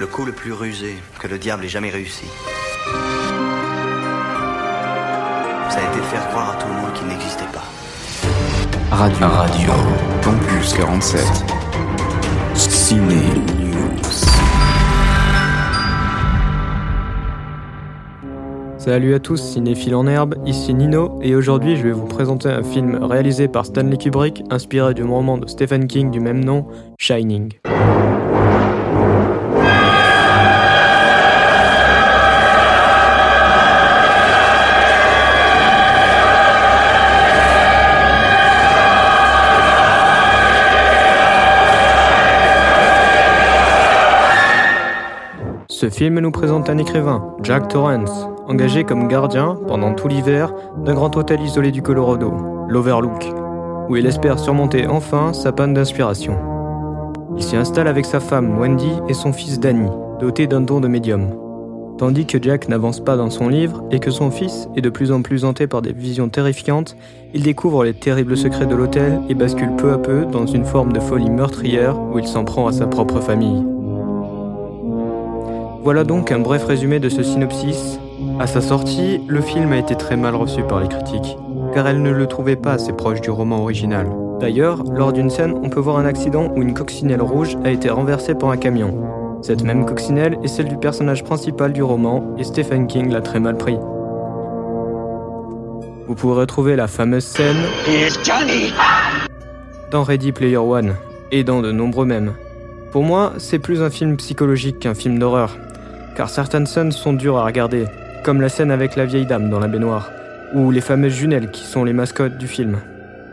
Le coup le plus rusé que le diable ait jamais réussi. Ça a été de faire croire à tout le monde qu'il n'existait pas. Radio. Radio. Campus 47. Ciné News. Salut à tous, cinéphiles en herbe, ici Nino, et aujourd'hui je vais vous présenter un film réalisé par Stanley Kubrick, inspiré du roman de Stephen King du même nom, Shining. Ce film nous présente un écrivain, Jack Torrance, engagé comme gardien pendant tout l'hiver d'un grand hôtel isolé du Colorado, l'Overlook, où il espère surmonter enfin sa panne d'inspiration. Il s'y installe avec sa femme Wendy et son fils Danny, doté d'un don de médium. Tandis que Jack n'avance pas dans son livre et que son fils est de plus en plus hanté par des visions terrifiantes, il découvre les terribles secrets de l'hôtel et bascule peu à peu dans une forme de folie meurtrière où il s'en prend à sa propre famille. Voilà donc un bref résumé de ce synopsis. À sa sortie, le film a été très mal reçu par les critiques, car elles ne le trouvaient pas assez proche du roman original. D'ailleurs, lors d'une scène, on peut voir un accident où une coccinelle rouge a été renversée par un camion. Cette même coccinelle est celle du personnage principal du roman, et Stephen King l'a très mal pris. Vous pourrez retrouver la fameuse scène dans Ready Player One, et dans de nombreux mèmes. Pour moi, c'est plus un film psychologique qu'un film d'horreur, car certaines scènes sont dures à regarder, comme la scène avec la vieille dame dans la baignoire, ou les fameuses jumelles qui sont les mascottes du film.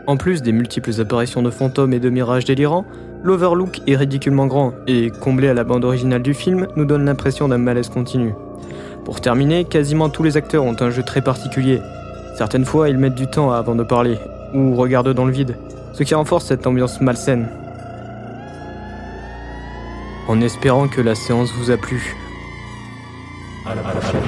En plus des multiples apparitions de fantômes et de mirages délirants, l'Overlook est ridiculement grand et, comblé à la bande originale du film, nous donne l'impression d'un malaise continu. Pour terminer, quasiment tous les acteurs ont un jeu très particulier. Certaines fois, ils mettent du temps avant de parler, ou regardent dans le vide, ce qui renforce cette ambiance malsaine. En espérant que la séance vous a plu, À la prochaine.